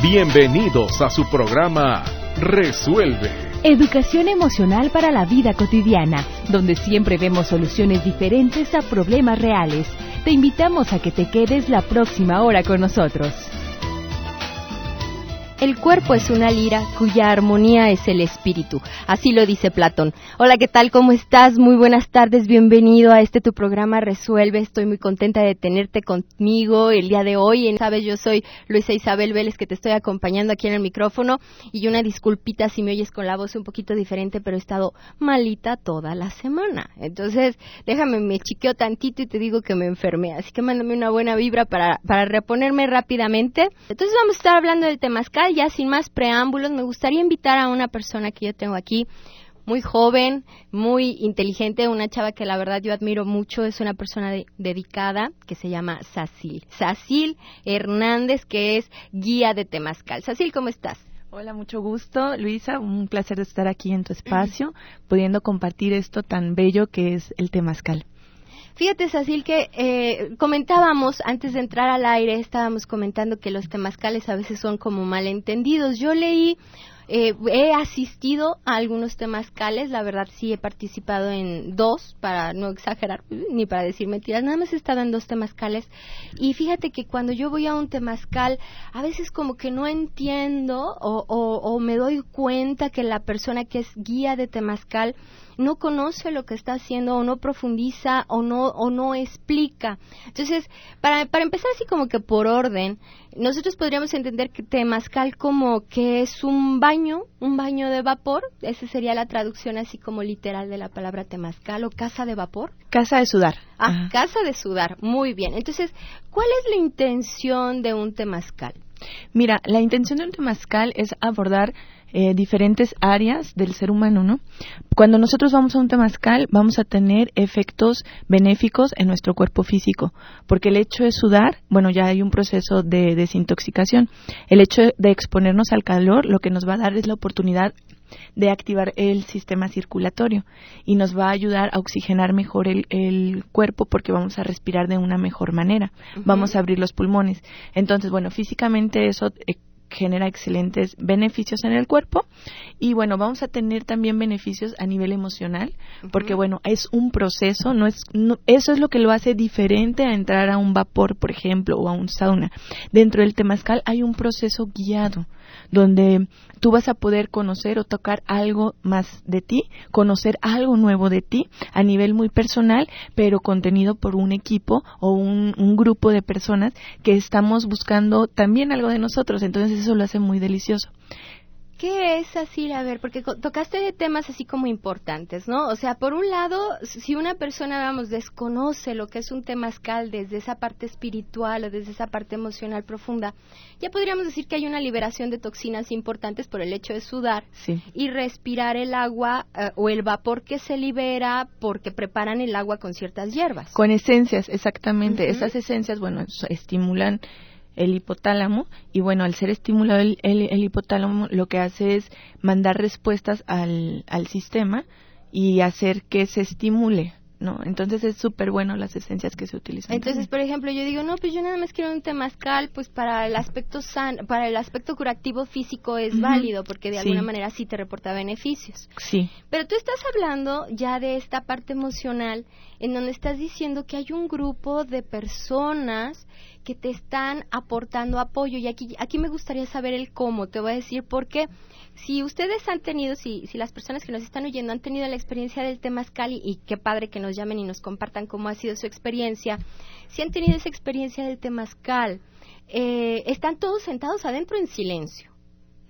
Bienvenidos a su programa Resuelve. Educación emocional para la vida cotidiana, donde siempre vemos soluciones diferentes a problemas reales. Te invitamos a que te quedes la próxima hora con nosotros. El cuerpo es una lira cuya armonía es el espíritu. Así lo dice Platón. Hola, ¿qué tal? ¿Cómo estás? Muy buenas tardes. Bienvenido a este tu programa Resuelve. Estoy muy contenta de tenerte conmigo el día de hoy. Sabes, yo soy Luisa Isabel Vélez que te estoy acompañando aquí en el micrófono. Y una disculpita si me oyes con la voz un poquito diferente, pero he estado malita toda la semana. Entonces, déjame, me chiqueo tantito y te digo que me enfermé. Así que mándame una buena vibra para, para reponerme rápidamente. Entonces vamos a estar hablando del temazcal ya sin más preámbulos, me gustaría invitar a una persona que yo tengo aquí, muy joven, muy inteligente, una chava que la verdad yo admiro mucho, es una persona dedicada que se llama Sacil. Sacil Hernández, que es guía de Temazcal. Sacil, ¿cómo estás? Hola, mucho gusto, Luisa. Un placer de estar aquí en tu espacio, pudiendo compartir esto tan bello que es el Temazcal. Fíjate, Sacil, que eh, comentábamos antes de entrar al aire, estábamos comentando que los temazcales a veces son como malentendidos. Yo leí eh, he asistido a algunos temazcales, la verdad sí he participado en dos, para no exagerar ni para decir mentiras, nada más he estado en dos temazcales y fíjate que cuando yo voy a un temazcal, a veces como que no entiendo o, o me doy cuenta que la persona que es guía de temazcal no conoce lo que está haciendo o no profundiza o no o no explica. Entonces, para, para empezar así como que por orden, nosotros podríamos entender que temazcal como que es un baño, un baño de vapor, esa sería la traducción así como literal de la palabra temazcal o casa de vapor. Casa de sudar. Ah, casa de sudar, muy bien. Entonces, ¿cuál es la intención de un temazcal? Mira, la intención de un temazcal es abordar eh, diferentes áreas del ser humano, ¿no? Cuando nosotros vamos a un temazcal, vamos a tener efectos benéficos en nuestro cuerpo físico, porque el hecho de sudar, bueno, ya hay un proceso de desintoxicación. El hecho de exponernos al calor, lo que nos va a dar es la oportunidad de activar el sistema circulatorio y nos va a ayudar a oxigenar mejor el, cuerpo porque vamos a respirar de una mejor manera, vamos a abrir los pulmones. Entonces, bueno, físicamente eso eh, genera excelentes beneficios en el cuerpo. Y bueno vamos a tener también beneficios a nivel emocional porque bueno es un proceso no es eso es lo que lo hace diferente a entrar a un vapor por ejemplo o a un sauna. Dentro del temazcal hay un proceso guiado donde tú vas a poder conocer o tocar algo más de ti, conocer algo nuevo de ti a nivel muy personal, pero contenido por un equipo o un, un grupo de personas que estamos buscando también algo de nosotros. Entonces eso lo hace muy delicioso. ¿Qué es así? A ver, porque tocaste temas así como importantes, ¿no? O sea, por un lado, si una persona, vamos, desconoce lo que es un temazcal desde esa parte espiritual o desde esa parte emocional profunda, ya podríamos decir que hay una liberación de toxinas importantes por el hecho de sudar y respirar el agua eh, o el vapor que se libera porque preparan el agua con ciertas hierbas. Con esencias, exactamente. Esas esencias, bueno, estimulan el hipotálamo y bueno, al ser estimulado el, el, hipotálamo lo que hace es mandar respuestas al, al sistema y hacer que se estimule ¿no? Entonces es súper bueno las esencias que se utilizan. Entonces, por ejemplo, yo digo, no, pues yo nada más quiero un temazcal, pues para el aspecto san, para el aspecto curativo físico es válido, porque de alguna manera sí te reporta beneficios. Sí. Pero tú estás hablando ya de esta parte emocional, en donde estás diciendo que hay un grupo de personas que te están aportando apoyo, y aquí, aquí me gustaría saber el cómo, te voy a decir por qué. Si ustedes han tenido, si, si las personas que nos están oyendo han tenido la experiencia del Temazcal y, y qué padre que nos llamen y nos compartan cómo ha sido su experiencia, si han tenido esa experiencia del Temazcal, eh, están todos sentados adentro en silencio.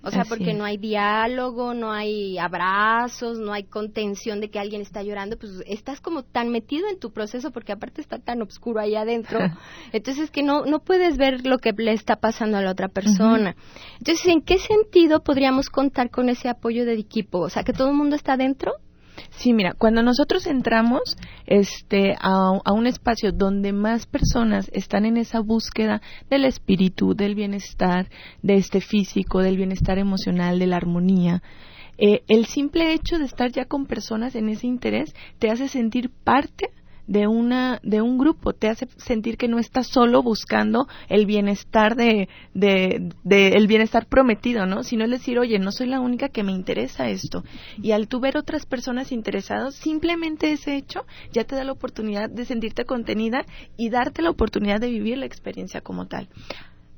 O sea, porque no hay diálogo, no hay abrazos, no hay contención de que alguien está llorando, pues estás como tan metido en tu proceso porque aparte está tan oscuro ahí adentro. Entonces que no no puedes ver lo que le está pasando a la otra persona. Entonces, ¿en qué sentido podríamos contar con ese apoyo del equipo? O sea, que todo el mundo está adentro Sí, mira, cuando nosotros entramos este, a, un espacio donde más personas están en esa búsqueda del espíritu, del bienestar, de este físico, del bienestar emocional, de la armonía, eh, el simple hecho de estar ya con personas en ese interés te hace sentir parte de una de un grupo, te hace sentir que no estás solo buscando el bienestar de, de, de el bienestar prometido, ¿no? Sino es decir, oye, no soy la única que me interesa esto. Y al tú ver otras personas interesadas, simplemente ese hecho ya te da la oportunidad de sentirte contenida y darte la oportunidad de vivir la experiencia como tal.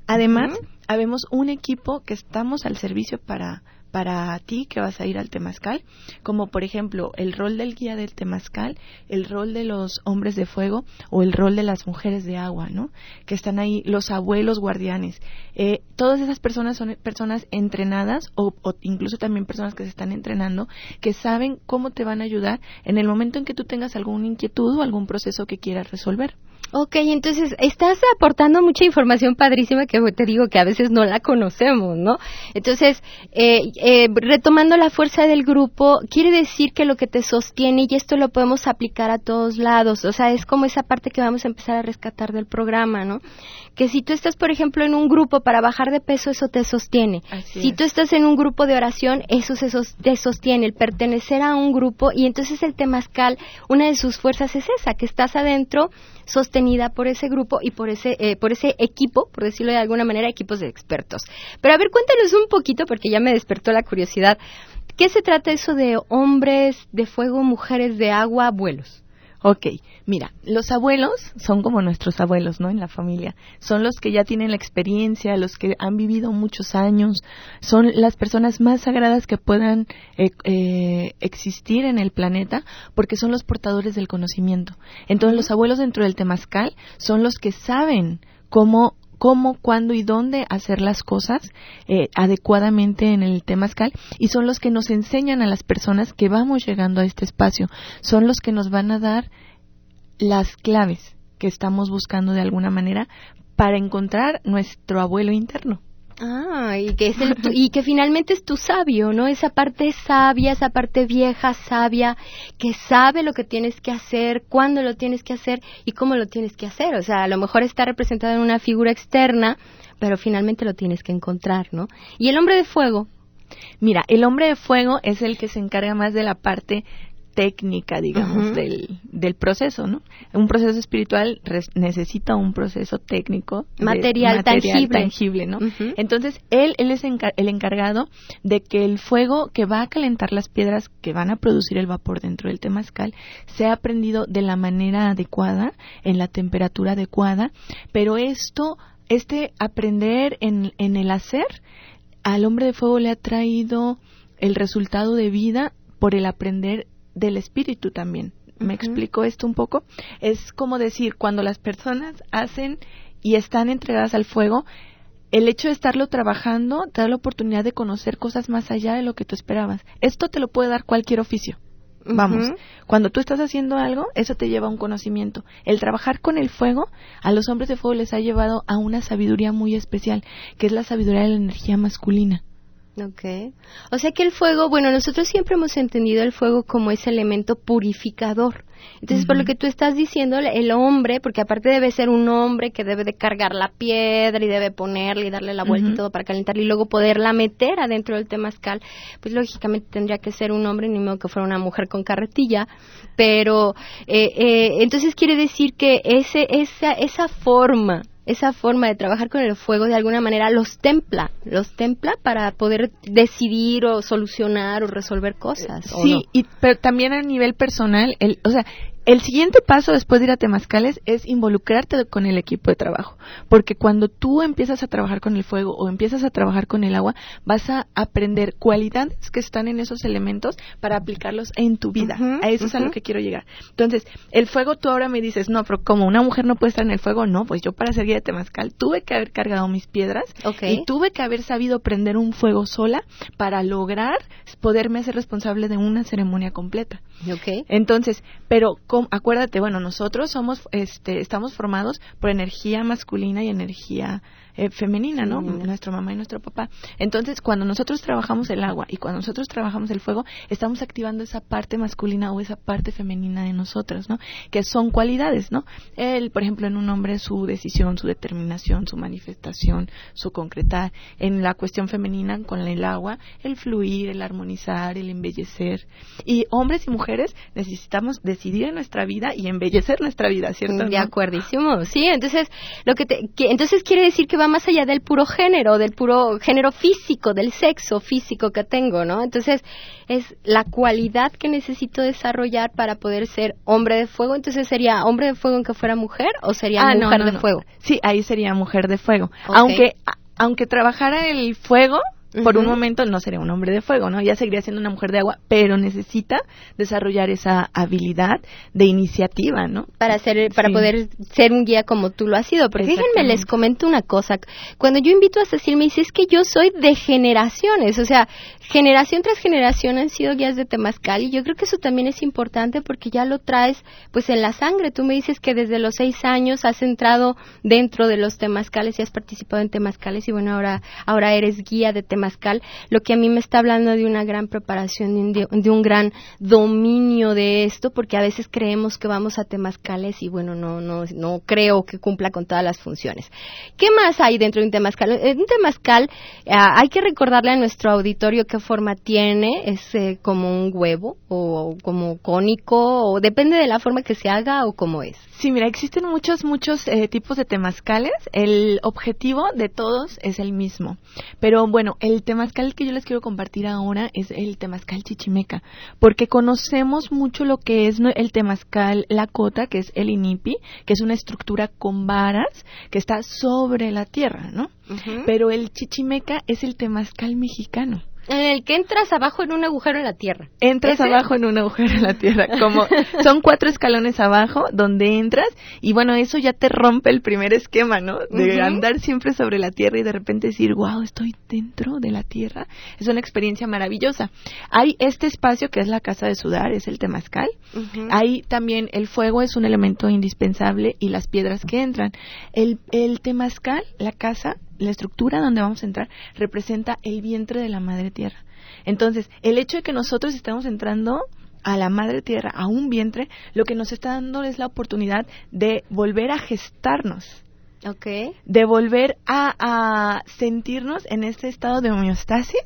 Además, habemos un equipo que estamos al servicio para para ti que vas a ir al temazcal, como por ejemplo el rol del guía del temazcal, el rol de los hombres de fuego o el rol de las mujeres de agua, ¿no? Que están ahí, los abuelos guardianes. Eh, todas esas personas son personas entrenadas o, o, incluso también personas que se están entrenando que saben cómo te van a ayudar en el momento en que tú tengas alguna inquietud o algún proceso que quieras resolver. Ok, entonces estás aportando mucha información padrísima que te digo que a veces no la conocemos, ¿no? Entonces, eh, eh, retomando la fuerza del grupo, quiere decir que lo que te sostiene, y esto lo podemos aplicar a todos lados, o sea, es como esa parte que vamos a empezar a rescatar del programa, ¿no? Que si tú estás, por ejemplo, en un grupo para bajar de peso, eso te sostiene. Así si es. tú estás en un grupo de oración, eso se sos- te sostiene, el pertenecer a un grupo, y entonces el temazcal, una de sus fuerzas es esa, que estás adentro sostenida por ese grupo y por ese, eh, por ese equipo, por decirlo de alguna manera, equipos de expertos. Pero a ver, cuéntanos un poquito, porque ya me despertó la curiosidad. ¿Qué se trata eso de hombres de fuego, mujeres de agua, abuelos? Ok, mira, los abuelos son como nuestros abuelos, ¿no? En la familia. Son los que ya tienen la experiencia, los que han vivido muchos años, son las personas más sagradas que puedan eh, eh, existir en el planeta porque son los portadores del conocimiento. Entonces los abuelos dentro del temazcal son los que saben cómo cómo, cuándo y dónde hacer las cosas eh, adecuadamente en el temazcal y son los que nos enseñan a las personas que vamos llegando a este espacio, son los que nos van a dar las claves que estamos buscando de alguna manera para encontrar nuestro abuelo interno. Ah, y que, es el, tu- y que finalmente es tu sabio, ¿no? Esa parte sabia, esa parte vieja, sabia, que sabe lo que tienes que hacer, cuándo lo tienes que hacer y cómo lo tienes que hacer. O sea, a lo mejor está representado en una figura externa, pero finalmente lo tienes que encontrar, ¿no? Y el hombre de fuego, Mira, el hombre de fuego es el que se encarga más de la parte técnica, digamos, del, del proceso, ¿no? Un proceso espiritual res- necesita un proceso técnico. de- Material, tangible. tangible, ¿no? Entonces, él, él es encar- el encargado de que el fuego que va a calentar las piedras que van a producir el vapor dentro del temazcal sea prendido de la manera adecuada, en la temperatura adecuada, pero esto, este aprender en, en el hacer, al hombre de fuego le ha traído el resultado de vida por el aprender del espíritu también. ¿Me explico esto un poco? Es como decir, cuando las personas hacen y están entregadas al fuego, el hecho de estarlo trabajando te da la oportunidad de conocer cosas más allá de lo que tú esperabas. Esto te lo puede dar cualquier oficio. Vamos, cuando tú estás haciendo algo, eso te lleva a un conocimiento. El trabajar con el fuego, a los hombres de fuego les ha llevado a una sabiduría muy especial, que es la sabiduría de la energía masculina. Ok. O sea que el fuego, bueno, nosotros siempre hemos entendido el fuego como ese elemento purificador. Entonces, por lo que tú estás diciendo, el hombre, porque aparte debe ser un hombre que debe de cargar la piedra y debe ponerle y darle la vuelta y todo para calentarla y luego poderla meter adentro del temazcal, pues lógicamente tendría que ser un hombre, ni modo que fuera una mujer con carretilla. Pero, eh, eh, entonces quiere decir que ese, esa, esa forma esa forma de trabajar con el fuego de alguna manera los templa, los templa para poder decidir o solucionar o resolver cosas. ¿o Sí, no? y, pero también a nivel personal, el, o sea, el siguiente paso después de ir a Temazcales es involucrarte con el equipo de trabajo, porque cuando tú empiezas a trabajar con el fuego o empiezas a trabajar con el agua, vas a aprender cualidades que están en esos elementos para aplicarlos en tu vida. A eso es a lo que quiero llegar. Entonces, el fuego tú ahora me dices, no, pero como una mujer no puede estar en el fuego, no, pues yo para ser guía de Temazcal tuve que haber cargado mis piedras y tuve que haber sabido prender un fuego sola para lograr poderme hacer responsable de una ceremonia completa. Entonces, pero acuérdate, bueno, nosotros somos, este, estamos formados por energía masculina y energía eh, femenina, ¿no? Nuestra mamá y nuestro papá. Entonces, cuando nosotros trabajamos el agua y cuando nosotros trabajamos el fuego, estamos activando esa parte masculina o esa parte femenina de nosotros, ¿no? Que son cualidades, ¿no? El, por ejemplo, en un hombre su decisión, su determinación, su manifestación, su concretar. En la cuestión femenina, con el agua, el fluir, el armonizar, el embellecer. Y hombres y mujeres necesitamos decidir en nuestra vida y embellecer nuestra vida, ¿cierto? De acuerdísimo, sí. Entonces, lo que, entonces quiere decir que va más allá del puro género, del puro género físico, del sexo físico que tengo, ¿no? Entonces, es la cualidad que necesito desarrollar para poder ser hombre de fuego. Entonces, ¿sería hombre de fuego aunque fuera mujer o sería ah, mujer de fuego? Sí, ahí sería mujer de fuego. Aunque, aunque trabajara el fuego, por un momento no sería un hombre de fuego, ¿no? Ya seguiría siendo una mujer de agua, pero necesita desarrollar esa habilidad de iniciativa, ¿no? Para ser, para poder ser un guía como tú lo has sido. Porque déjenme les comento una cosa. Cuando yo invito a Cecil me dice es que yo soy de generaciones, o sea, generación tras generación han sido guías de temazcal y yo creo que eso también es importante porque ya lo traes pues en la sangre. Tú me dices que desde los seis años has entrado dentro de los temazcales y has participado en temazcales y bueno ahora ahora eres guía de temazcales lo que a mí me está hablando de una gran preparación, de, de un gran dominio de esto, porque a veces creemos que vamos a temazcales y bueno, no, no, no creo que cumpla con todas las funciones. ¿Qué más hay dentro de un temazcal? Un temazcal ah, hay que recordarle a nuestro auditorio qué forma tiene, es eh, como un huevo o como cónico, o depende de la forma que se haga o cómo es. Sí, mira, existen muchos, muchos eh, tipos de temazcales. El objetivo de todos es el mismo. Pero bueno, el temazcal que yo les quiero compartir ahora es el temazcal chichimeca, porque conocemos mucho lo que es el temazcal cota, que es el inipi, que es una estructura con varas que está sobre la tierra, ¿no? Pero el chichimeca es el temazcal mexicano. En el que entras abajo en un agujero en la tierra. Entras abajo en un agujero en la tierra, como son cuatro escalones abajo donde entras y bueno, eso ya te rompe el primer esquema, ¿no? De andar siempre sobre la tierra y de repente decir, wow, estoy dentro de la tierra. Es una experiencia maravillosa. Hay este espacio que es la casa de sudar, es el temazcal. Hay también el fuego es un elemento indispensable y las piedras que entran. El, el temazcal, la casa, la estructura donde vamos a entrar representa el vientre de la madre tierra. Entonces, el hecho de que nosotros estamos entrando a la madre tierra, a un vientre, lo que nos está dando es la oportunidad de volver a gestarnos. Okay. De volver a, sentirnos en este estado de homeostasis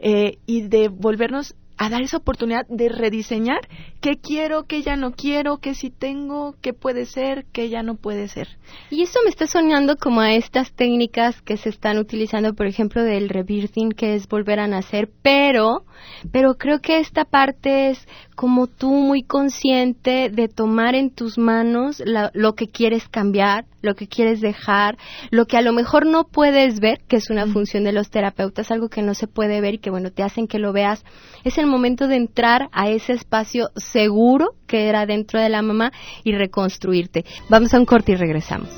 eh, y de volvernos a dar esa oportunidad de rediseñar qué quiero, qué ya no quiero, qué sí tengo, qué puede ser, qué ya no puede ser. Y eso me está soñando como a estas técnicas que se están utilizando, por ejemplo, del rebirthing, que es volver a nacer, pero, pero creo que esta parte es como tú muy consciente de tomar en tus manos lo que quieres cambiar, lo que quieres dejar, lo que a lo mejor no puedes ver, que es una función de los terapeutas, algo que no se puede ver y que bueno, te hacen que lo veas. Es el momento de entrar a ese espacio seguro que era dentro de la mamá y reconstruirte. Vamos a un corte y regresamos.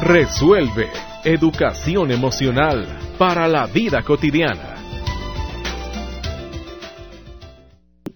Resuelve. Educación emocional para la vida cotidiana.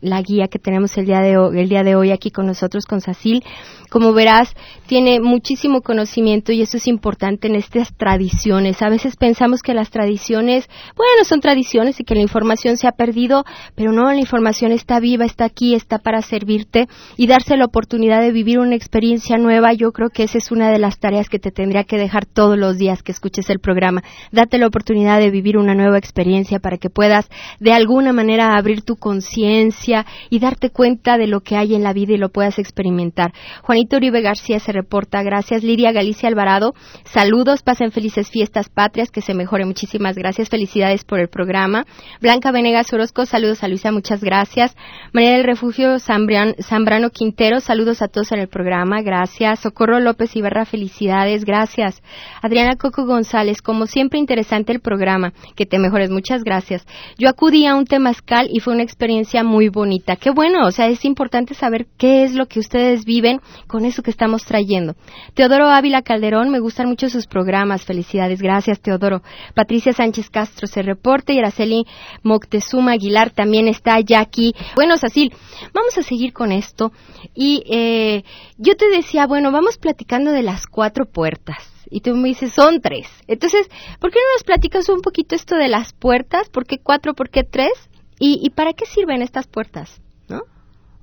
La guía que tenemos el día de hoy, el día de hoy aquí con nosotros, con Sacil. Como verás, tiene muchísimo conocimiento y eso es importante en estas tradiciones. A veces pensamos que las tradiciones, bueno, son tradiciones y que la información se ha perdido, pero no, la información está viva, está aquí, está para servirte y darse la oportunidad de vivir una experiencia nueva. Yo creo que esa es una de las tareas que te tendría que dejar todos los días que escuches el programa. Date la oportunidad de vivir una nueva experiencia para que puedas de alguna manera abrir tu conciencia y darte cuenta de lo que hay en la vida y lo puedas experimentar. Juanito Uribe García se reporta, gracias. Lidia Galicia Alvarado, saludos, pasen felices fiestas patrias, que se mejore. Muchísimas gracias, felicidades por el programa. Blanca Venegas Orozco, saludos a Luisa, muchas gracias. María del Refugio Zambrano Quintero, saludos a todos en el programa, gracias. Socorro López Ibarra, felicidades, gracias. Adriana Coco González, como siempre interesante el programa, que te mejores, muchas gracias. Yo acudí a un temazcal y fue una experiencia muy bonita. Qué bueno, o sea, es importante saber qué es lo que ustedes viven, con eso que estamos trayendo. Teodoro Ávila Calderón, me gustan mucho sus programas. Felicidades, gracias Teodoro. Patricia Sánchez Castro se reporte y Araceli Moctezuma Aguilar también está ya aquí. Bueno, Sacil, vamos a seguir con esto. Y eh, yo te decía, bueno, vamos platicando de las cuatro puertas. Y tú me dices, son tres. Entonces, ¿por qué no nos platicas un poquito esto de las puertas? ¿Por qué cuatro? ¿Por qué tres? ¿Y, y para qué sirven estas puertas? ¿No?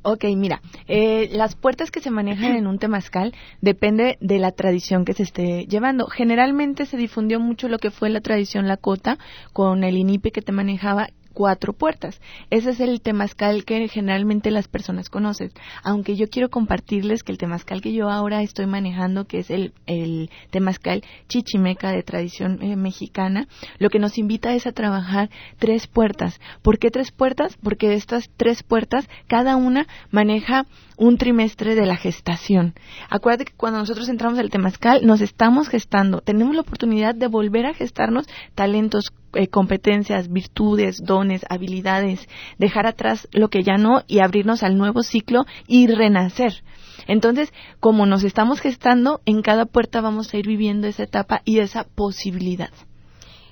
Ok, mira, eh, las puertas que se manejan en un temazcal depende de la tradición que se esté llevando. Generalmente se difundió mucho lo que fue la tradición Lakota con el inipe que te manejaba cuatro puertas. Ese es el temazcal que generalmente las personas conocen. Aunque yo quiero compartirles que el temazcal que yo ahora estoy manejando, que es el, el temazcal chichimeca de tradición eh, mexicana, lo que nos invita es a trabajar tres puertas. ¿Por qué tres puertas? Porque de estas tres puertas, cada una maneja un trimestre de la gestación. Acuérdate que cuando nosotros entramos al temazcal, nos estamos gestando. Tenemos la oportunidad de volver a gestarnos talentos, eh, competencias, virtudes, dones, habilidades, dejar atrás lo que ya no y abrirnos al nuevo ciclo y renacer. Entonces, como nos estamos gestando, en cada puerta vamos a ir viviendo esa etapa y esa posibilidad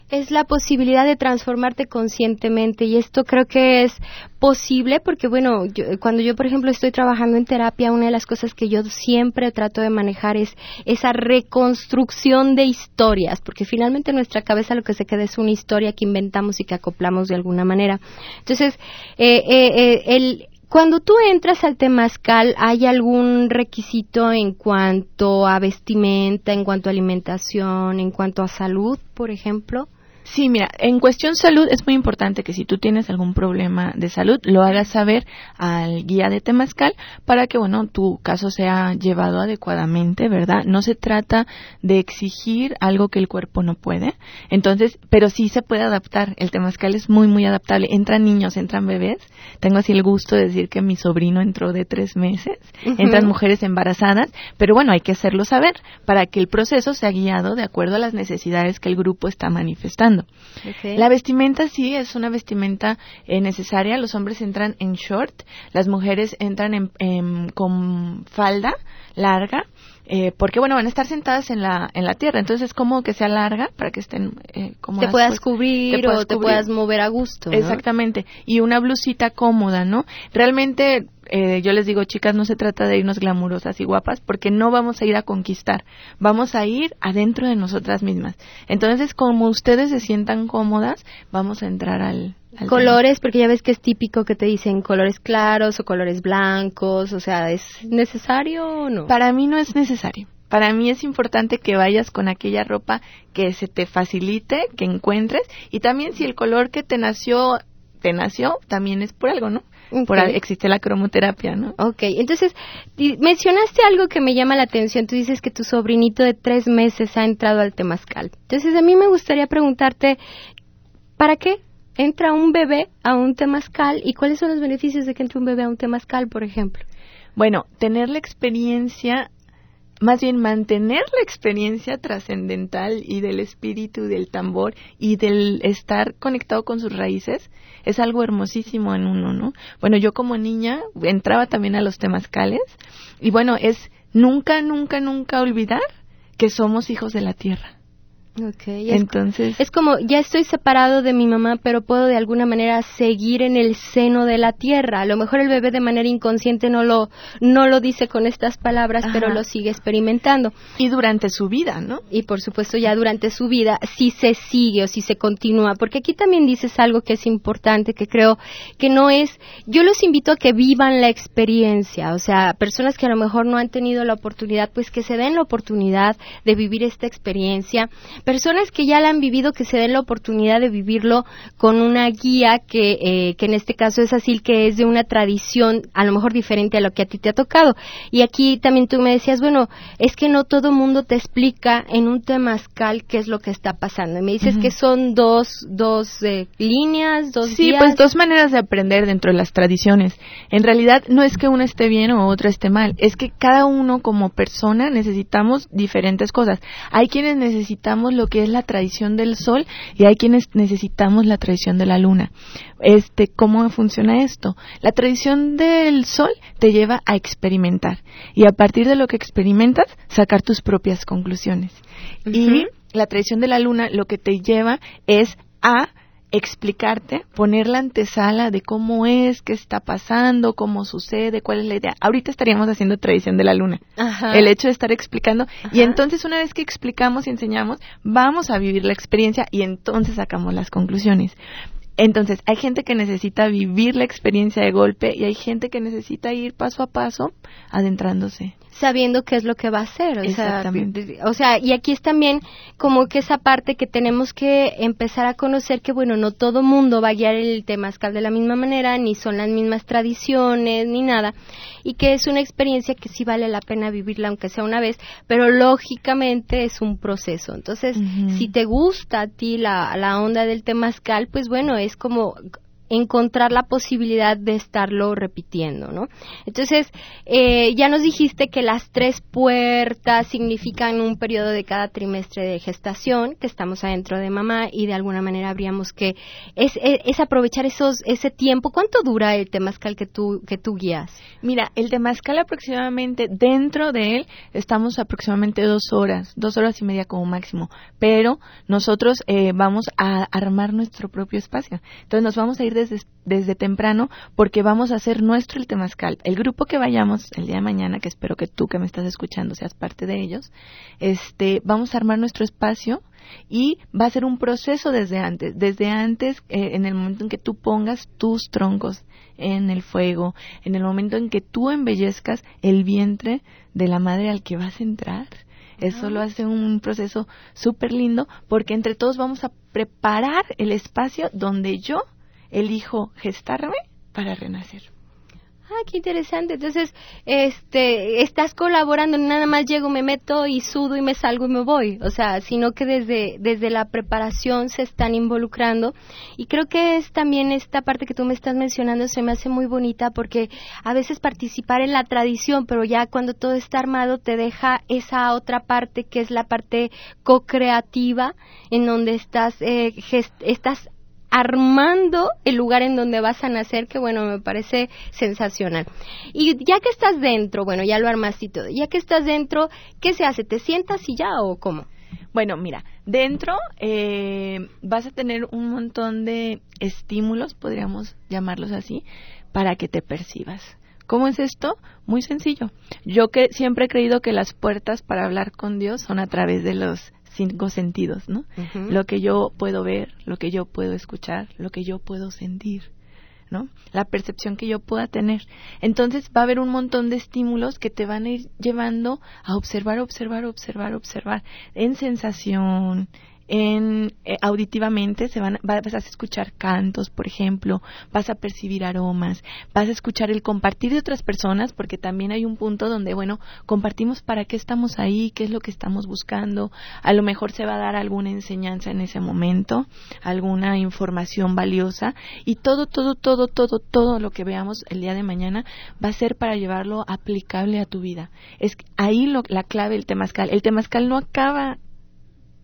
es la posibilidad de transformarte conscientemente y esto creo que es posible porque bueno, cuando yo por ejemplo estoy trabajando en terapia, una de las cosas que yo siempre trato de manejar es esa reconstrucción de historias, porque finalmente en nuestra cabeza lo que se queda es una historia que inventamos y que acoplamos de alguna manera. Entonces, eh, eh, eh, el, cuando tú entras al temazcal, ¿hay algún requisito en cuanto a vestimenta, en cuanto a alimentación, en cuanto a salud, por ejemplo? Sí, mira, en cuestión salud es muy importante que si tú tienes algún problema de salud lo hagas saber al guía de Temazcal para que, bueno, tu caso sea llevado adecuadamente, ¿verdad? No se trata de exigir algo que el cuerpo no puede, entonces, pero sí se puede adaptar. El Temazcal es muy, muy adaptable. Entran niños, entran bebés. Tengo así el gusto de decir que mi sobrino entró de tres meses. Entran mujeres embarazadas, pero bueno, hay que hacerlo saber para que el proceso sea guiado de acuerdo a las necesidades que el grupo está manifestando. La vestimenta sí es una vestimenta eh, necesaria. Los hombres entran en short, las mujeres entran en, con falda larga. Eh, porque bueno van a estar sentadas en la en la tierra. Entonces es como que sea larga para que estén eh, te puedas pues, cubrir o te puedas mover a gusto exactamente. Y una blusita cómoda no realmente eh, yo les digo, chicas, no se trata de irnos glamurosas y guapas, porque no vamos a ir a conquistar, vamos a ir adentro de nosotras mismas. Entonces, como ustedes se sientan cómodas, vamos a entrar al... colores, porque ya ves que es típico que te dicen colores claros o colores blancos, o sea, ¿es necesario o no? Para mí no es necesario. Para mí es importante que vayas con aquella ropa que se te facilite, que encuentres, y también si el color que te nació, te nació, también es por algo, ¿no? Por existe la cromoterapia, ¿no? Ok, entonces mencionaste algo que me llama la atención. Tú dices que tu sobrinito de tres meses ha entrado al temazcal. Entonces a mí me gustaría preguntarte, ¿para qué entra un bebé a un temazcal y cuáles son los beneficios de que entre un bebé a un temazcal, por ejemplo? Bueno, tener la experiencia más bien mantener la experiencia trascendental y del espíritu del tambor y del estar conectado con sus raíces es algo hermosísimo en uno, ¿no? Bueno, yo como niña entraba también a los temazcales y bueno, es nunca, nunca, nunca olvidar que somos hijos de la tierra. Okay, Entonces. Es como, ya estoy separado de mi mamá, pero puedo de alguna manera seguir en el seno de la tierra. A lo mejor el bebé de manera inconsciente no lo, no lo dice con estas palabras, pero lo sigue experimentando. Y durante su vida, ¿no? Y por supuesto, ya durante su vida, si se sigue o si se continúa. Porque aquí también dices algo que es importante, que creo que no es. Yo los invito a que vivan la experiencia. O sea, personas que a lo mejor no han tenido la oportunidad, pues que se den la oportunidad de vivir esta experiencia personas que ya la han vivido, que se den la oportunidad de vivirlo con una guía que, eh, que en este caso es así, que es de una tradición a lo mejor diferente a lo que a ti te ha tocado. Y aquí también tú me decías, bueno, es que no todo mundo te explica en un temazcal qué es lo que está pasando. Y me dices que son dos, dos eh, líneas, dos Sí, pues dos maneras de aprender dentro de las tradiciones. En realidad no es que una esté bien o otra esté mal, es que cada uno como persona necesitamos diferentes cosas. Hay quienes necesitamos necesitamos lo que es la tradición del sol y hay quienes necesitamos la tradición de la luna. Este, ¿cómo funciona esto? La tradición del sol te lleva a experimentar y a partir de lo que experimentas sacar tus propias conclusiones. Y la tradición de la luna lo que te lleva es a explicarte, poner la antesala de cómo es, qué está pasando, cómo sucede, cuál es la idea. Ahorita estaríamos haciendo tradición de la luna. El hecho de estar explicando. Y entonces una vez que explicamos y enseñamos, vamos a vivir la experiencia y entonces sacamos las conclusiones. Entonces, hay gente que necesita vivir la experiencia de golpe y hay gente que necesita ir paso a paso adentrándose sabiendo qué es lo que va a hacer. O Exactamente. Sea, o sea, y aquí es también como que esa parte que tenemos que empezar a conocer que, bueno, no todo mundo va a guiar el temazcal de la misma manera, ni son las mismas tradiciones, ni nada, y que es una experiencia que sí vale la pena vivirla, aunque sea una vez, pero lógicamente es un proceso. Entonces, si te gusta a ti la, la onda del temazcal, pues bueno, es como encontrar la posibilidad de estarlo repitiendo, ¿no? Entonces, eh, ya nos dijiste que las tres puertas significan un periodo de cada trimestre de gestación, que estamos adentro de mamá y de alguna manera habríamos que es, es, aprovechar esos ese tiempo. ¿Cuánto dura el temazcal que tú que tú guías? Mira, el temazcal aproximadamente dentro de él estamos aproximadamente dos horas, dos horas y media como máximo, pero nosotros eh, vamos a armar nuestro propio espacio. Entonces nos vamos a ir desde, temprano porque vamos a hacer nuestro el temazcal. El grupo que vayamos el día de mañana, que espero que tú que me estás escuchando seas parte de ellos, este, vamos a armar nuestro espacio y va a ser un proceso desde antes, desde antes, eh, en el momento en que tú pongas tus troncos en el fuego, en el momento en que tú embellezcas el vientre de la madre al que vas a entrar. Eso lo hace un proceso súper lindo porque entre todos vamos a preparar el espacio donde yo elijo gestarme para renacer. Ah, qué interesante. Entonces, este, estás colaborando, nada más llego, me meto y sudo y me salgo y me voy. O sea, sino que desde, desde la preparación se están involucrando. Y creo que es también esta parte que tú me estás mencionando se me hace muy bonita porque a veces participar en la tradición, pero ya cuando todo está armado te deja esa otra parte que es la parte co-creativa en donde estás, eh, estás armando el lugar en donde vas a nacer, que bueno, me parece sensacional. Y ya que estás dentro, bueno, ya lo armaste todo, ya que estás dentro, ¿qué se hace? ¿Te sientas y ya o cómo? Bueno, mira, dentro eh, vas a tener un montón de estímulos, podríamos llamarlos así, para que te percibas. ¿Cómo es esto? Muy sencillo. Yo que siempre he creído que las puertas para hablar con Dios son a través de los cinco sentidos, ¿no? Lo que yo puedo ver, lo que yo puedo escuchar, lo que yo puedo sentir, ¿no? La percepción que yo pueda tener. Entonces va a haber un montón de estímulos que te van a ir llevando a observar, observar, observar, observar en sensación, en eh, auditivamente se van vas a escuchar cantos por ejemplo vas a percibir aromas vas a escuchar el compartir de otras personas porque también hay un punto donde bueno compartimos para qué estamos ahí qué es lo que estamos buscando. A lo mejor se va a dar alguna enseñanza en ese momento alguna información valiosa y todo todo todo todo todo lo que veamos el día de mañana va a ser para llevarlo aplicable a tu vida. Es ahí lo, la clave del temazcal. El temazcal no acaba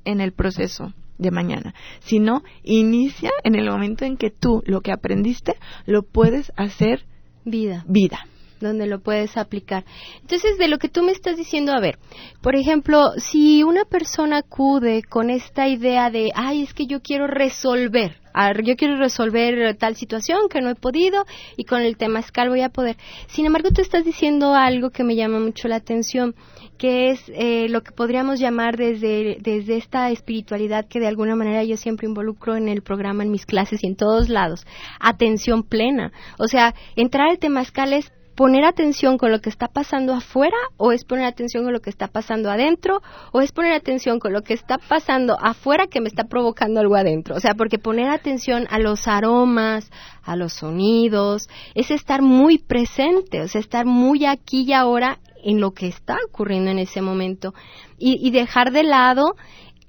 en el proceso de mañana, sino inicia en el momento en que tú lo que aprendiste lo puedes hacer vida. Vida donde lo puedes aplicar. Entonces, de lo que tú me estás diciendo, a ver, por ejemplo, si una persona acude con esta idea de, ay, es que yo quiero resolver, yo quiero resolver tal situación que no he podido y con el tema escal voy a poder. Sin embargo, tú estás diciendo algo que me llama mucho la atención que es eh, lo que podríamos llamar desde, desde esta espiritualidad que de alguna manera yo siempre involucro en el programa, en mis clases y en todos lados, atención plena. O sea, entrar al temazcal es poner atención con lo que está pasando afuera o es poner atención con lo que está pasando adentro o es poner atención con lo que está pasando afuera que me está provocando algo adentro. O sea, porque poner atención a los aromas, a los sonidos, es estar muy presente, o sea, estar muy aquí y ahora en lo que está ocurriendo en ese momento y, dejar de lado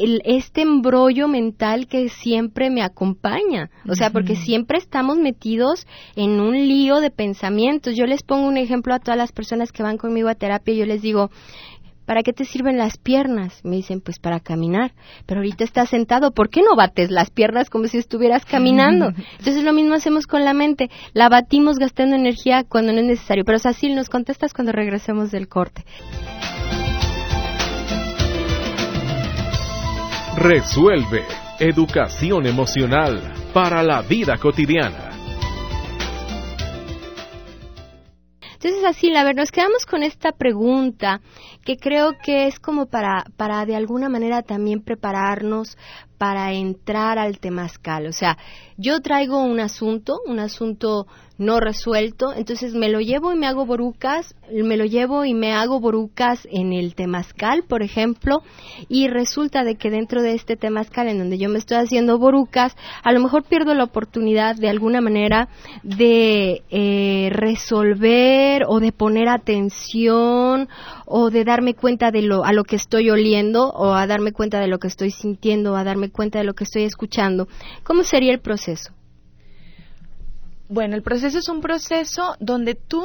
el, este embrollo mental que siempre me acompaña. O sea, porque siempre estamos metidos en un lío de pensamientos. Yo les pongo un ejemplo a todas las personas que van conmigo a terapia. Yo les digo, ¿para qué te sirven las piernas? Me dicen, pues para caminar. Pero ahorita estás sentado, ¿por qué no bates las piernas como si estuvieras caminando? Entonces lo mismo hacemos con la mente. La batimos gastando energía cuando no es necesario. Pero así nos contestas cuando regresemos del corte. Resuelve. Educación emocional para la vida cotidiana. Entonces, así, la verdad, nos quedamos con esta pregunta que creo que es como para, para de alguna manera también prepararnos para entrar al temazcal. O sea, yo traigo un asunto, un asunto no resuelto, entonces me lo llevo y me hago borucas, me lo llevo y me hago borucas en el temazcal, por ejemplo, y resulta de que dentro de este temazcal en donde yo me estoy haciendo borucas, a lo mejor pierdo la oportunidad de alguna manera de eh, resolver o de poner atención o de darme cuenta de lo a lo que estoy oliendo o a darme cuenta de lo que estoy sintiendo o a darme cuenta de lo que estoy escuchando. ¿Cómo sería el proceso? Bueno, el proceso es un proceso donde tú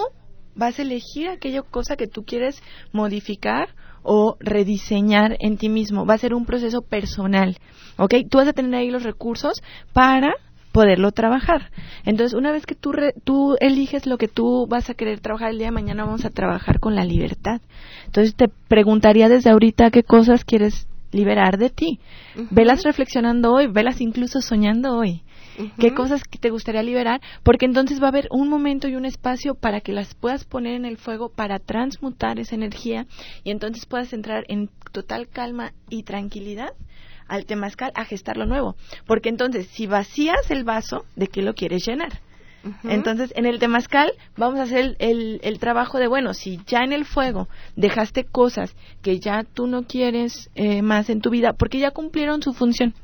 vas a elegir aquella cosa que tú quieres modificar o rediseñar en ti mismo. Va a ser un proceso personal, ¿ok? Tú vas a tener ahí los recursos para poderlo trabajar. Entonces, una vez que tú, tú eliges lo que tú vas a querer trabajar el día de mañana, vamos a trabajar con la libertad. Entonces, te preguntaría desde ahorita qué cosas quieres liberar de ti. Velas reflexionando hoy, velas incluso soñando hoy qué cosas te gustaría liberar, porque entonces va a haber un momento y un espacio para que las puedas poner en el fuego para transmutar esa energía y entonces puedas entrar en total calma y tranquilidad al temazcal a gestar lo nuevo. Porque entonces, si vacías el vaso, ¿de qué lo quieres llenar? Entonces, en el temazcal vamos a hacer el, el, trabajo de, bueno, si ya en el fuego dejaste cosas que ya tú no quieres eh, más en tu vida, porque ya cumplieron su función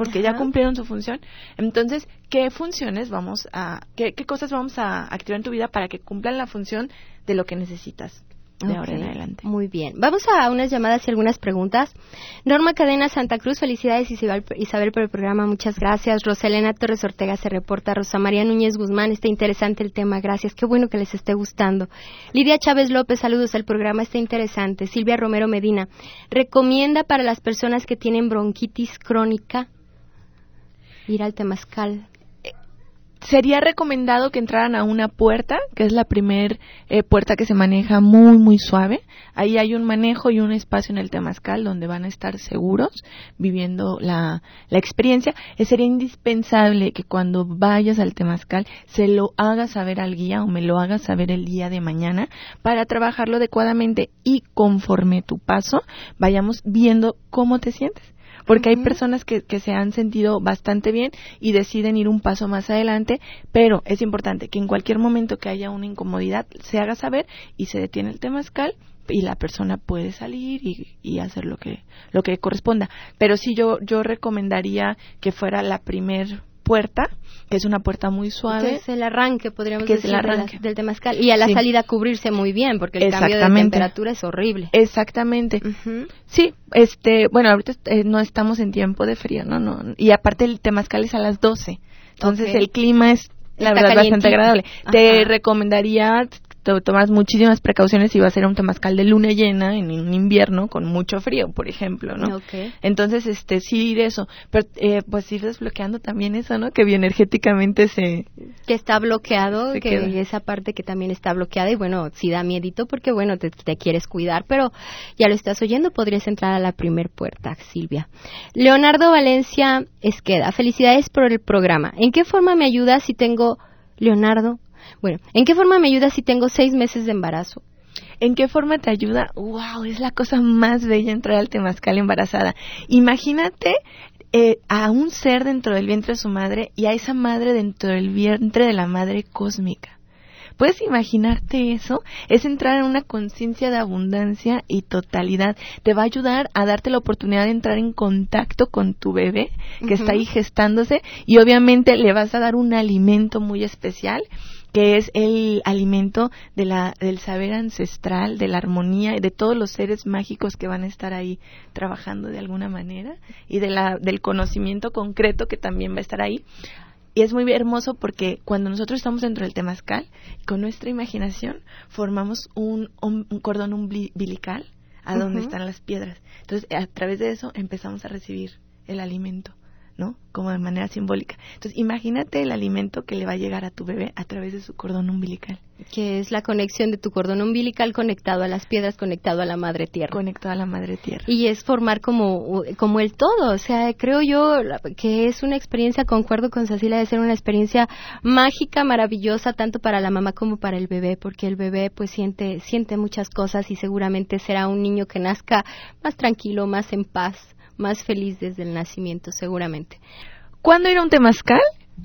porque ya cumplieron su función. Entonces, ¿qué funciones vamos a, qué, cosas vamos a activar en tu vida para que cumplan la función de lo que necesitas? De ahora en adelante. Muy bien. Vamos a unas llamadas y algunas preguntas. Norma Cadena Santa Cruz, felicidades Isabel, Isabel por el programa, muchas gracias. Roselena Torres Ortega se reporta. Rosa María Núñez Guzmán, está interesante el tema, gracias. Qué bueno que les esté gustando. Lidia Chávez López, saludos, el programa está interesante. Silvia Romero Medina, recomienda para las personas que tienen bronquitis crónica ir al temazcal? Sería recomendado que entraran a una puerta, que es la primer eh, puerta que se maneja muy, muy suave. Ahí hay un manejo y un espacio en el temazcal donde van a estar seguros viviendo la, la experiencia. Eh, sería indispensable que cuando vayas al temazcal se lo hagas saber al guía o me lo hagas saber el día de mañana para trabajarlo adecuadamente y conforme tu paso vayamos viendo cómo te sientes porque hay personas que, que se han sentido bastante bien y deciden ir un paso más adelante, pero es importante que en cualquier momento que haya una incomodidad se haga saber y se detiene el temazcal y la persona puede salir y, y, hacer lo que lo que corresponda. Pero sí yo yo recomendaría que fuera la primer puerta, que es una puerta muy suave. Que es el arranque, podríamos decir, el arranque. del temazcal. Y a la salida cubrirse muy bien, porque el cambio de temperatura es horrible. Exactamente. Sí, este, bueno, ahorita eh, no estamos en tiempo de frío, ¿no? no Y aparte el temazcal es a las 12. Entonces el clima es la verdad bastante agradable. Te recomendaría tomas muchísimas precauciones si va a ser un temazcal de luna llena en un invierno con mucho frío, por ejemplo, ¿no? Entonces, este, sí de eso, pero eh, pues ir desbloqueando también eso, ¿no? Que bioenergéticamente se... Que está bloqueado, que esa parte que también está bloqueada y bueno, sí da miedito porque bueno, te, te quieres cuidar, pero ya lo estás oyendo, podrías entrar a la primer puerta, Silvia. Leonardo Valencia Esqueda, felicidades por el programa. ¿En qué forma me ayuda si tengo, Leonardo, bueno, ¿en qué forma me ayuda si tengo seis meses de embarazo? ¿En qué forma te ayuda? ¡Wow! Es la cosa más bella entrar al temazcal embarazada. Imagínate eh, a un ser dentro del vientre de su madre y a esa madre dentro del vientre de la madre cósmica. ¿Puedes imaginarte eso? Es entrar en una conciencia de abundancia y totalidad. Te va a ayudar a darte la oportunidad de entrar en contacto con tu bebé que está ahí gestándose y obviamente le vas a dar un alimento muy especial que es el alimento de la, del saber ancestral, de la armonía y de todos los seres mágicos que van a estar ahí trabajando de alguna manera y de la, del conocimiento concreto que también va a estar ahí. Y es muy hermoso porque cuando nosotros estamos dentro del temazcal, con nuestra imaginación formamos un, un cordón umbilical a dónde Ujú. están las piedras. Entonces, a través de eso empezamos a recibir el alimento, ¿no? Como de manera simbólica. Entonces, imagínate el alimento que le va a llegar a tu bebé a través de su cordón umbilical, Que es la conexión de tu cordón umbilical conectado a las piedras, conectado a la madre tierra. conectado a la madre tierra. Y es formar como, como el todo, o sea, creo yo que es una experiencia, concuerdo con Cecilia, de ser una experiencia mágica, maravillosa, tanto para la mamá como para el bebé, porque el bebé pues siente, siente muchas cosas y seguramente será un niño que nazca más tranquilo, más en paz, más feliz desde el nacimiento, seguramente. ¿Cuándo ir a un temazcal?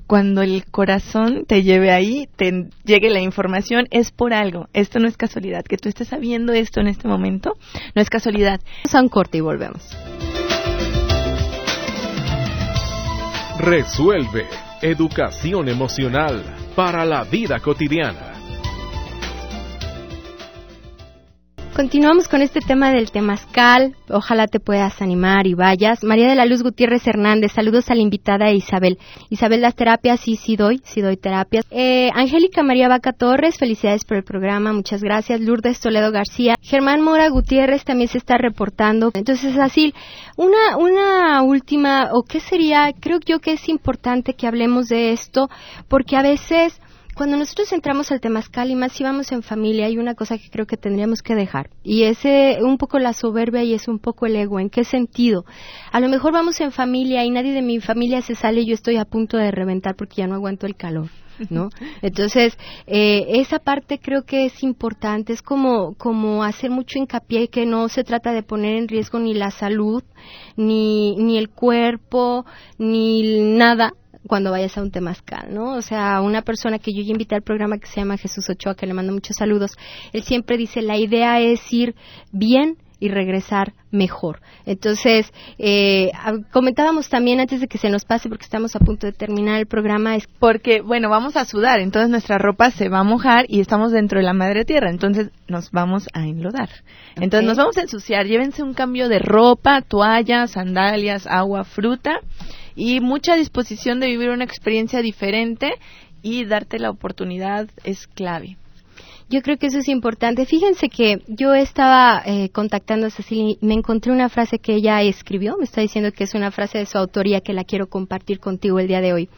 Cuando el corazón te lleve ahí, te llegue la información, es por algo. Esto no es casualidad. Que tú estés sabiendo esto en este momento, no es casualidad. Vamos a un corte y volvemos. Resuelve. Educación emocional para la vida cotidiana. Continuamos con este tema del temazcal. Ojalá te puedas animar y vayas. María de la Luz Gutiérrez Hernández, saludos a la invitada Isabel. Isabel, las terapias, sí, sí doy, sí doy terapias. Eh, Angélica María Vaca Torres, felicidades por el programa, muchas gracias. Lourdes Toledo García. Germán Mora Gutiérrez también se está reportando. Entonces, así, una, una última, o qué sería, creo yo que es importante que hablemos de esto, porque a veces cuando nosotros entramos al temazcal y más si vamos en familia, hay una cosa que creo que tendríamos que dejar. Y es eh, un poco la soberbia y es un poco el ego. ¿En qué sentido? A lo mejor vamos en familia y nadie de mi familia se sale y yo estoy a punto de reventar porque ya no aguanto el calor. ¿No? Entonces, eh, esa parte creo que es importante, es como, como hacer mucho hincapié que no se trata de poner en riesgo ni la salud, ni, ni el cuerpo, ni nada, cuando vayas a un temazcal, ¿no? O sea, una persona que yo ya invité al programa que se llama Jesús Ochoa, que le mando muchos saludos, él siempre dice, la idea es ir bien y regresar mejor. Entonces, eh, comentábamos también antes de que se nos pase, porque estamos a punto de terminar el programa, es Porque, bueno, vamos a sudar, entonces nuestra ropa se va a mojar y estamos dentro de la madre tierra, entonces nos vamos a enlodar. Entonces nos vamos a ensuciar, llévense un cambio de ropa, toallas, sandalias, agua, fruta y mucha disposición de vivir una experiencia diferente y darte la oportunidad es clave. Yo creo que eso es importante. Fíjense que yo estaba eh, contactando a Cecilia y me encontré una frase que ella escribió. Me está diciendo que es una frase de su autoría que la quiero compartir contigo el día de hoy.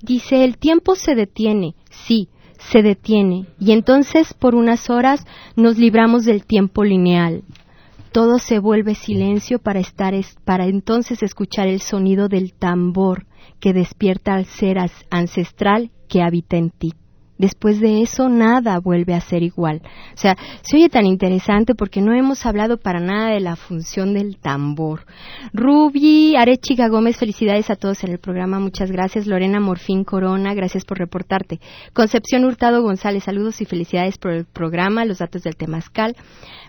Dice, el tiempo se detiene, sí, se detiene. Y entonces por unas horas nos libramos del tiempo lineal. Todo se vuelve silencio para estar es- para entonces escuchar el sonido del tambor que despierta al ser as- ancestral que habita en ti. Después de eso nada vuelve a ser igual. O sea, se oye tan interesante porque no hemos hablado para nada de la función del tambor. Ruby Arechiga Gómez, felicidades a todos en el programa, muchas gracias. Lorena Morfín Corona, gracias por reportarte. Concepción Hurtado González, saludos y felicidades por el programa, los datos del Temazcal.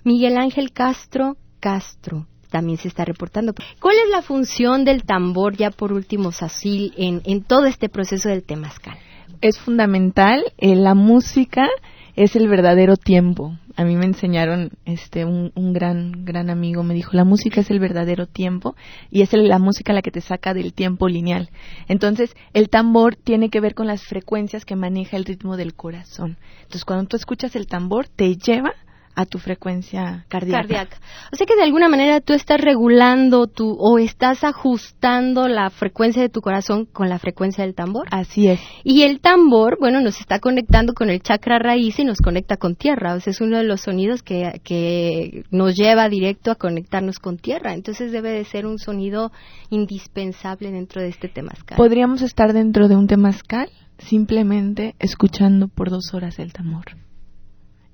Miguel Ángel Castro Castro también se está reportando. ¿Cuál es la función del tambor, ya por último, Sacil, en, en todo este proceso del Temazcal? Es fundamental. eh, la música es el verdadero tiempo. A mí me enseñaron, este, un, un gran, gran amigo me dijo, la música es el verdadero tiempo y es la música la que te saca del tiempo lineal. Entonces, el tambor tiene que ver con las frecuencias que maneja el ritmo del corazón. Entonces, cuando tú escuchas el tambor, te lleva a tu frecuencia cardíaca. cardíaca. O sea que de alguna manera tú estás regulando tu o estás ajustando la frecuencia de tu corazón con la frecuencia del tambor. Así es. Y el tambor, bueno, nos está conectando con el chakra raíz y nos conecta con tierra. O sea, es uno de los sonidos que, que nos lleva directo a conectarnos con tierra. Entonces debe de ser un sonido indispensable dentro de este temazcal. Podríamos estar dentro de un temazcal simplemente escuchando por dos horas el tambor.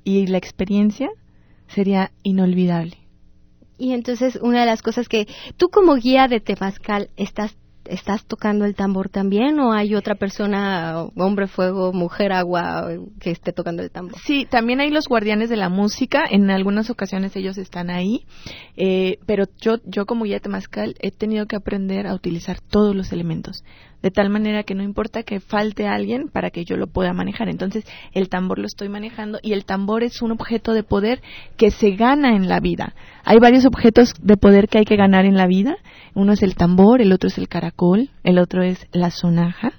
Y la experiencia sería inolvidable. Y entonces una de las cosas que tú como guía de temazcal estás estás tocando el tambor también o hay otra persona, hombre fuego, mujer agua, que esté tocando el tambor. Sí, también hay los guardianes de la música. En algunas ocasiones ellos están ahí. Eh, pero yo, yo como guía temazcal he tenido que aprender a utilizar todos los elementos. De tal manera que no importa que falte alguien para que yo lo pueda manejar. Entonces el tambor lo estoy manejando y el tambor es un objeto de poder que se gana en la vida. Hay varios objetos de poder que hay que ganar en la vida. Uno es el tambor, el otro es el caracol, el otro es la sonaja.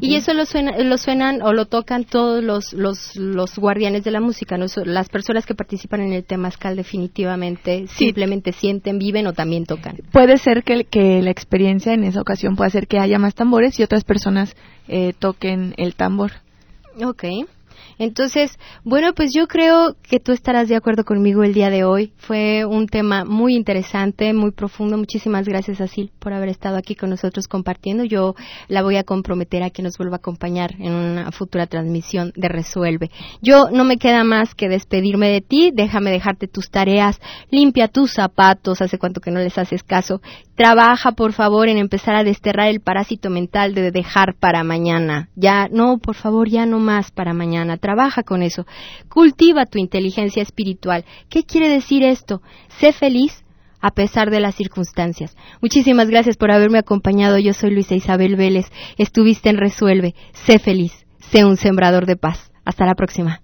Y eso lo, lo suenan o lo tocan todos los, los, los guardianes de la música, ¿no? las personas que participan en el temazcal definitivamente simplemente sienten, viven o también tocan. Puede ser que, que la experiencia en esa ocasión pueda ser que haya más tambores y otras personas eh, toquen el tambor. Ok. Entonces, bueno, pues yo creo que tú estarás de acuerdo conmigo el día de hoy. Fue un tema muy interesante, muy profundo. Muchísimas gracias, Asil, por haber estado aquí con nosotros compartiendo. Yo la voy a comprometer a que nos vuelva a acompañar en una futura transmisión de Resuelve. Yo no me queda más que despedirme de ti. Déjame dejarte tus tareas. Limpia tus zapatos. Hace cuánto que no les haces caso. Trabaja, por favor, en empezar a desterrar el parásito mental de dejar para mañana. Ya, no, por favor, ya no más para mañana trabaja con eso. Cultiva tu inteligencia espiritual. ¿Qué quiere decir esto? Sé feliz a pesar de las circunstancias. Muchísimas gracias por haberme acompañado. Yo soy Luisa Isabel Vélez. Estuviste en Resuelve. Sé feliz. Sé un sembrador de paz. Hasta la próxima.